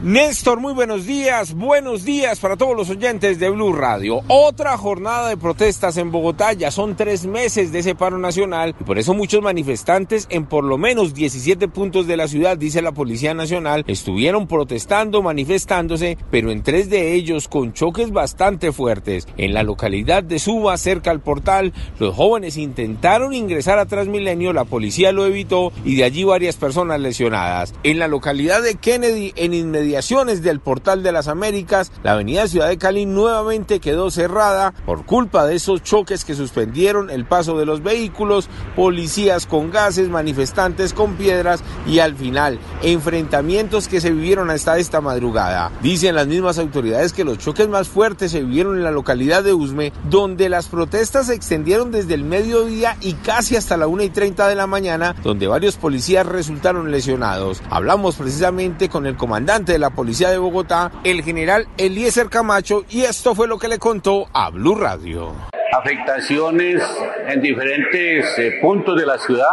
Néstor, muy buenos días, buenos días para todos los oyentes de Blue Radio. Otra jornada de protestas en Bogotá, ya son tres meses de ese paro nacional y por eso muchos manifestantes en por lo menos 17 puntos de la ciudad, dice la Policía Nacional, estuvieron protestando, manifestándose, pero en tres de ellos con choques bastante fuertes. En la localidad de Suba, cerca al portal, los jóvenes intentaron ingresar a Transmilenio, la policía lo evitó y de allí varias personas lesionadas. En la localidad de Kennedy, en inmediato del Portal de las Américas, la avenida Ciudad de Cali nuevamente quedó cerrada por culpa de esos choques que suspendieron el paso de los vehículos, policías con gases, manifestantes con piedras y al final enfrentamientos que se vivieron hasta esta madrugada. Dicen las mismas autoridades que los choques más fuertes se vivieron en la localidad de Usme, donde las protestas se extendieron desde el mediodía y casi hasta la 1 y 30 de la mañana, donde varios policías resultaron lesionados. Hablamos precisamente con el comandante de la Policía de Bogotá, el general Eliezer Camacho, y esto fue lo que le contó a Blue Radio. Afectaciones en diferentes eh, puntos de la ciudad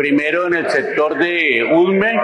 primero en el sector de Ulme,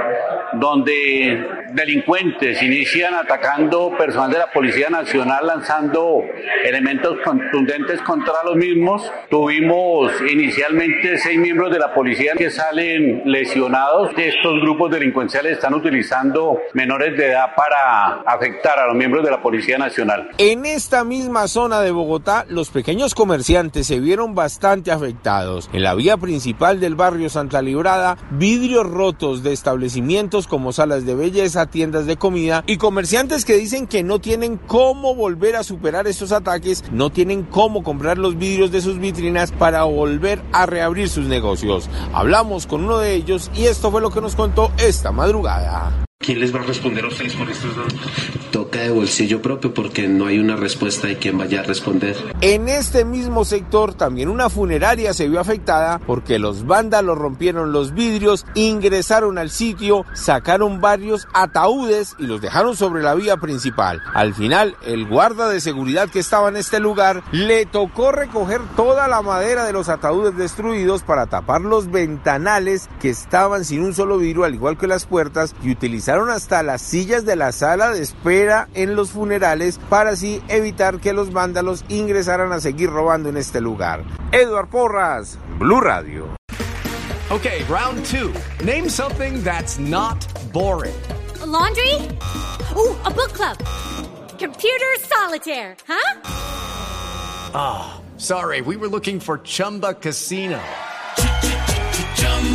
donde delincuentes inician atacando personal de la Policía Nacional lanzando elementos contundentes contra los mismos. Tuvimos inicialmente seis miembros de la policía que salen lesionados. Estos grupos delincuenciales están utilizando menores de edad para afectar a los miembros de la Policía Nacional. En esta misma zona de Bogotá, los pequeños comerciantes se vieron bastante afectados. En la vía principal del barrio Santa Librada, vidrios rotos de establecimientos como salas de belleza, tiendas de comida y comerciantes que dicen que no tienen cómo volver a superar estos ataques, no tienen cómo comprar los vidrios de sus vitrinas para volver a reabrir sus negocios. Hablamos con uno de ellos y esto fue lo que nos contó esta madrugada. ¿Quién les va a responder a ustedes por estos datos? Toca de bolsillo propio porque no hay una respuesta de quién vaya a responder. En este mismo sector también una funeraria se vio afectada porque los vándalos rompieron los vidrios, ingresaron al sitio, sacaron varios ataúdes y los dejaron sobre la vía principal. Al final, el guarda de seguridad que estaba en este lugar le tocó recoger toda la madera de los ataúdes destruidos para tapar los ventanales que estaban sin un solo vidrio, al igual que las puertas, y utilizar hasta las sillas de la sala de espera en los funerales para así evitar que los vándalos ingresaran a seguir robando en este lugar. Edward Porras, Blue Radio. Okay, round two. Name something that's not boring. A laundry? Ooh, a book club. Computer solitaire, huh? Ah, oh, sorry, we were looking for Chumba Casino.